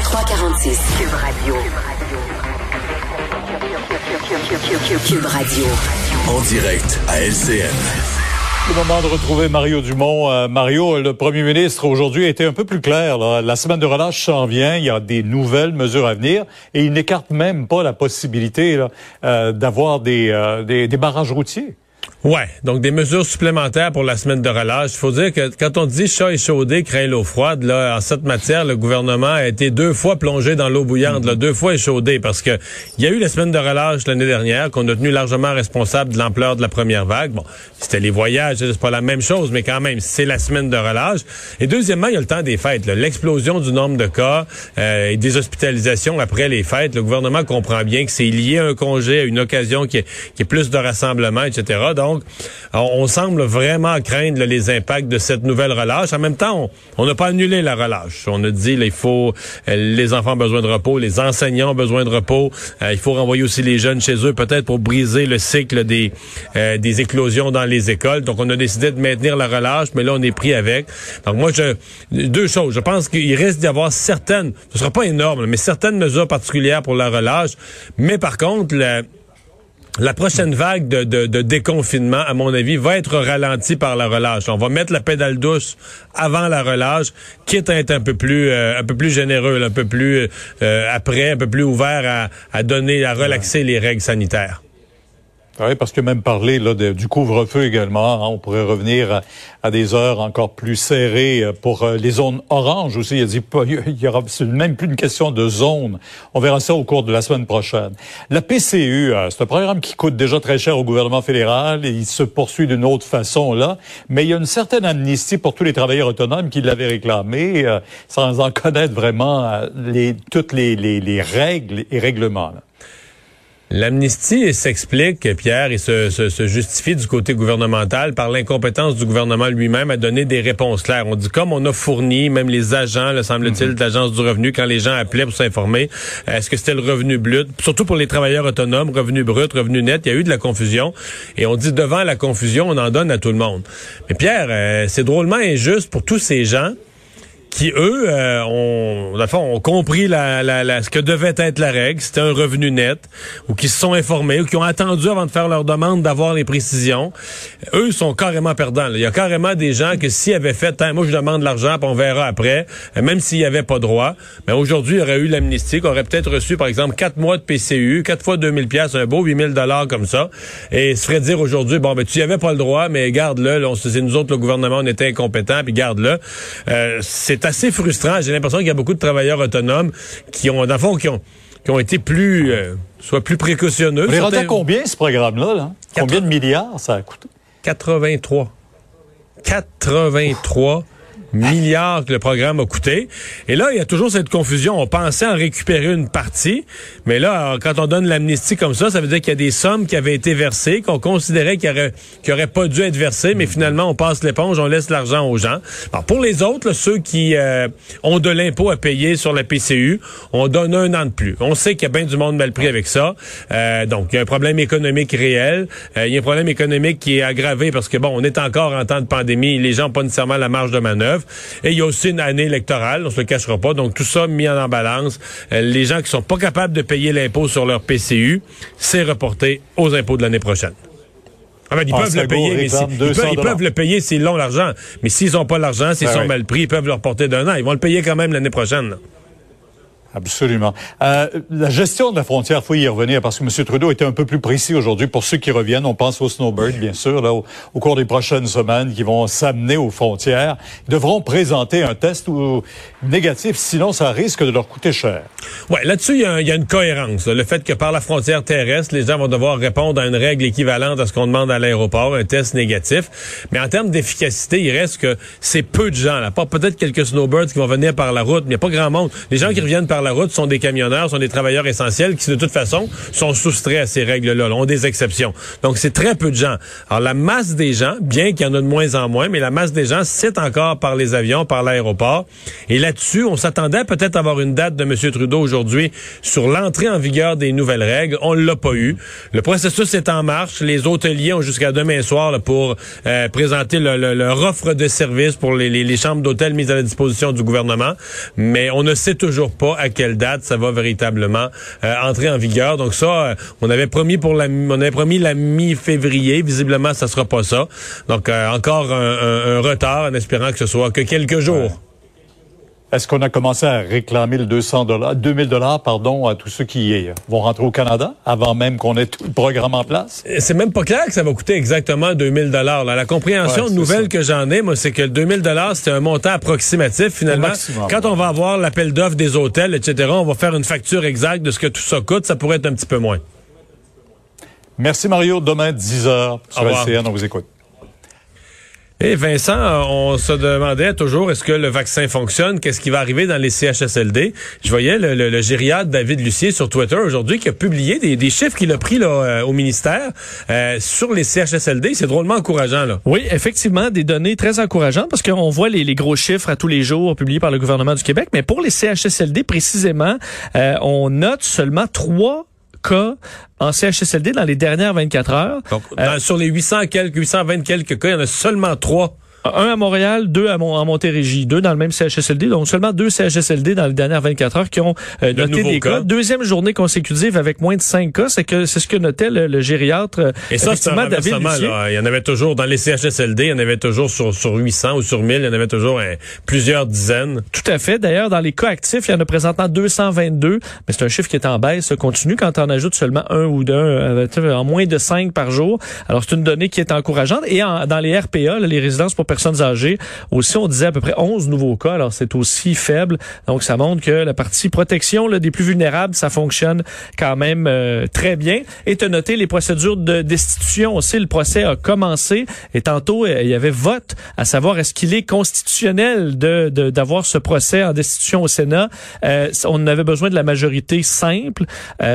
346. Cube Radio. Cube Radio. En direct à LCN. Le moment de retrouver Mario Dumont. Euh, Mario, le premier ministre aujourd'hui a été un peu plus clair. là. La semaine de relâche s'en vient. Il y a des nouvelles mesures à venir et il n'écarte même pas la possibilité là, euh, d'avoir des, euh, des, des barrages routiers. Ouais, donc des mesures supplémentaires pour la semaine de relâche. Il faut dire que quand on dit chat échaudé craint l'eau froide, là, en cette matière, le gouvernement a été deux fois plongé dans l'eau bouillante, là, deux fois échaudé, parce que il y a eu la semaine de relâche l'année dernière qu'on a tenu largement responsable de l'ampleur de la première vague. Bon, c'était les voyages, c'est pas la même chose, mais quand même, c'est la semaine de relâche. Et deuxièmement, il y a le temps des fêtes, l'explosion du nombre de cas euh, et des hospitalisations après les fêtes. Le gouvernement comprend bien que c'est lié à un congé, à une occasion qui est, qui est plus de rassemblement, etc. Donc, on, on semble vraiment craindre les impacts de cette nouvelle relâche. En même temps, on n'a pas annulé la relâche. On a dit il faut euh, les enfants ont besoin de repos, les enseignants ont besoin de repos. Euh, il faut renvoyer aussi les jeunes chez eux, peut-être pour briser le cycle des euh, des éclosions dans les écoles. Donc, on a décidé de maintenir la relâche, mais là, on est pris avec. Donc, moi, deux choses. Je pense qu'il risque d'y avoir certaines, ce sera pas énorme, mais certaines mesures particulières pour la relâche. Mais par contre, la, la prochaine vague de, de, de déconfinement, à mon avis, va être ralentie par la relâche. On va mettre la pédale douce avant la relâche, quitte à être un peu plus euh, un peu plus généreux, là, un peu plus euh, après, un peu plus ouvert à, à donner, à relaxer les règles sanitaires. Oui, parce que même parler là, du couvre-feu également, hein, on pourrait revenir à, des heures encore plus serrées euh, pour euh, les zones oranges aussi. Il y aura même plus une question de zone. On verra ça au cours de la semaine prochaine. La PCU, euh, c'est un programme qui coûte déjà très cher au gouvernement fédéral et il se poursuit d'une autre façon là. Mais il y a une certaine amnistie pour tous les travailleurs autonomes qui l'avaient réclamé sans en connaître vraiment les, toutes les, les, les règles et règlements. L'amnistie s'explique, Pierre, et se, se, se justifie du côté gouvernemental par l'incompétence du gouvernement lui-même à donner des réponses claires. On dit comme on a fourni, même les agents, le semble-t-il, de l'Agence du revenu, quand les gens appelaient pour s'informer, est-ce que c'était le revenu brut, surtout pour les travailleurs autonomes, revenu brut, revenu net, il y a eu de la confusion. Et on dit devant la confusion, on en donne à tout le monde. Mais Pierre, euh, c'est drôlement injuste pour tous ces gens qui, eux, euh, ont, fond, ont compris la, la, la- ce que devait être la règle, c'était un revenu net, ou qui se sont informés, ou qui ont attendu avant de faire leur demande d'avoir les précisions. Eux sont carrément perdants. là. Il y a carrément des gens que s'ils avaient fait, moi je demande l'argent, puis on verra après, euh, même s'ils n'y avaient pas droit, mais aujourd'hui, il y aurait eu l'amnistie, qu'on aurait peut-être reçu, par exemple, quatre mois de PCU, quatre fois 2000 pièces, un beau 8000 dollars comme ça, et se ferait dire aujourd'hui, bon, ben tu y avais pas le droit, mais garde-le, on se- c'est nous autres, le gouvernement, on était incompétents, puis garde-le. Euh, assez frustrant. J'ai l'impression qu'il y a beaucoup de travailleurs autonomes qui ont, dans le fond, qui ont, qui ont été plus, euh, soit plus précautionneux. On Certains- combien ce programme-là? Là? Combien de milliards ça a coûté? 83. 83 milliards que le programme a coûté. Et là, il y a toujours cette confusion. On pensait en récupérer une partie, mais là, quand on donne l'amnistie comme ça, ça veut dire qu'il y a des sommes qui avaient été versées, qu'on considérait qu'il aurait pas dû être versées, mais finalement, on passe l'éponge, on laisse l'argent aux gens. Alors, pour les autres, là, ceux qui euh, ont de l'impôt à payer sur la PCU, on donne un an de plus. On sait qu'il y a bien du monde mal pris avec ça. Euh, donc, il y a un problème économique réel. Euh, il y a un problème économique qui est aggravé parce que, bon, on est encore en temps de pandémie. Les gens n'ont pas nécessairement la marge de manœuvre. Et il y a aussi une année électorale, on se le cachera pas. Donc, tout ça mis en balance. Euh, les gens qui sont pas capables de payer l'impôt sur leur PCU, c'est reporté aux impôts de l'année prochaine. Ah ben, ils peuvent le payer, mais ils, 200 peuvent, ils peuvent le payer s'ils l'ont l'argent. Mais s'ils n'ont pas l'argent, s'ils Ben sont oui. mal pris, ils peuvent le reporter d'un an. Ils vont le payer quand même l'année prochaine. là. Absolument. Euh, la gestion de la frontière, faut y revenir parce que M. Trudeau était un peu plus précis aujourd'hui. Pour ceux qui reviennent, on pense aux snowbirds, bien sûr, là, au, au cours des prochaines semaines, qui vont s'amener aux frontières. Ils devront présenter un test où négatif, sinon ça risque de leur coûter cher. Ouais, là-dessus, il y, a une cohérence. Le fait que par la frontière terrestre, les gens vont devoir répondre à une règle équivalente à ce qu'on demande à l'aéroport, un test négatif. Mais en termes d'efficacité, il reste que c'est peu de gens. Là. Pas peut-être quelques snowbirds qui vont venir par la route, mais il n'y a pas grand monde. Les gens qui reviennent par la route sont des camionneurs, sont des travailleurs essentiels qui, de toute façon, sont soustraits à ces règles-là, ont des exceptions. Donc, c'est très peu de gens. Alors, la masse des gens, bien qu'il y en a de moins en moins, mais la masse des gens, c'est encore par les avions, par l'aéroport. Et on s'attendait peut-être à avoir une date de M. Trudeau aujourd'hui sur l'entrée en vigueur des nouvelles règles. On l'a pas eu. Le processus est en marche. Les hôteliers ont jusqu'à demain soir pour euh, présenter leur offre de service pour les, chambres d'hôtel mises à la disposition du gouvernement. Mais on ne sait toujours pas à quelle date ça va véritablement euh, entrer en vigueur. Donc ça, euh, on avait promis pour la, on avait promis la mi-février. Visiblement, ça sera pas ça. Donc encore un, retard en espérant que ce soit que quelques jours. Est-ce qu'on a commencé à réclamer le 200 dollars, 2000 dollars, pardon, à tous ceux qui vont rentrer au Canada avant même qu'on ait tout le programme en place? Euh, c'est même pas clair que ça va coûter exactement 2000 dollars. La compréhension nouvelle que j'en ai, moi, c'est que le 2000 dollars, c'est un montant approximatif finalement. Quand on va avoir l'appel d'offres des hôtels, etc., on va faire une facture exacte de ce que tout ça coûte. Ça pourrait être un petit peu moins. Merci Mario. Demain, 10 h sur LCN, on vous écoute. Et Vincent, on se demandait toujours est-ce que le vaccin fonctionne, qu'est-ce qui va arriver dans les CHSLD. Je voyais le, le, gériade David Lucier sur Twitter aujourd'hui qui a publié des, chiffres qu'il a pris là, euh, au ministère euh, sur les CHSLD. C'est drôlement encourageant. Là. Oui, effectivement, des données très encourageantes parce qu'on voit les, les, gros chiffres à tous les jours publiés par le gouvernement du Québec. Mais pour les CHSLD précisément, euh, on note seulement trois cas en CHSLD dans les dernières 24 heures. Donc, euh, sur les 800 quelques, 820 quelques cas, il y en a seulement trois un à Montréal, deux à, Mont Montérégie, deux dans le même CHSLD. Donc seulement deux CHSLD dans les dernières 24 heures qui ont euh, noté des cas. Deuxième journée consécutive avec moins de cinq cas, c'est que c'est ce que notait le, gériatre. Euh, Et ça, c'est un David là. Il y en avait toujours dans les CHSLD, il y en avait toujours sur, sur 800 ou sur 1000, il y en avait toujours hein, plusieurs dizaines. Tout à fait. D'ailleurs, dans les cas actifs, il y en a présentement 222, mais c'est un chiffre qui est en baisse, continue quand on ajoute seulement un ou deux, euh, en moins de cinq par jour. Alors c'est une donnée qui est encourageante. Et dans les RPA, les résidences pour personnes âgées. Aussi, on disait à peu près 11 nouveaux cas. Alors, c'est aussi faible. Donc, ça montre que la partie protection là, des plus vulnérables, ça fonctionne quand même euh, très bien. Et as noté les procédures de destitution aussi. Le procès a commencé. Et tantôt, euh, il y avait vote à savoir est-ce qu'il est constitutionnel de d'avoir ce procès en destitution au Sénat. Euh, on avait besoin de la majorité simple.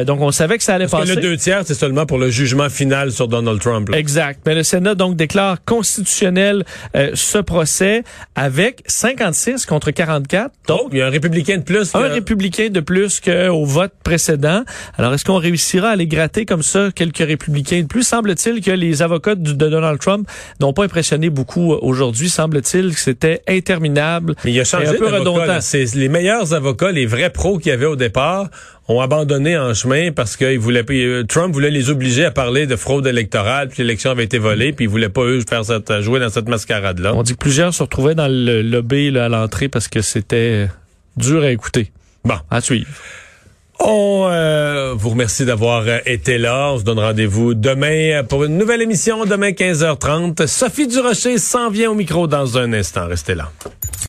donc, on savait que ça allait Parce passer. Que le deux tiers, c'est seulement pour le jugement final sur Donald Trump. Exact. Mais le Sénat, donc, déclare constitutionnel ce procès avec 56 contre 44. Donc, il y a un républicain de plus. Un républicain de plus qu'au vote précédent. Alors, est-ce qu'on réussira à les gratter comme ça quelques républicains de plus? Semble-t-il que les avocats de Donald Trump n'ont pas impressionné beaucoup aujourd'hui. Semble-t-il que c'était interminable. Mais il a changé un peu redondant. C'est les meilleurs avocats, les vrais pros qu'il y avait au départ ont abandonné en chemin parce que voulaient, euh, Trump voulait les obliger à parler de fraude électorale, puis l'élection avait été volée, puis il voulait pas eux faire cette, jouer dans cette mascarade-là. On dit que plusieurs se retrouvaient dans le lobby là, à l'entrée parce que c'était dur à écouter. Bon, à suivre. On euh, vous remercie d'avoir euh, été là. On se donne rendez-vous demain pour une nouvelle émission, demain 15h30. Sophie Durocher s'en vient au micro dans un instant. Restez là.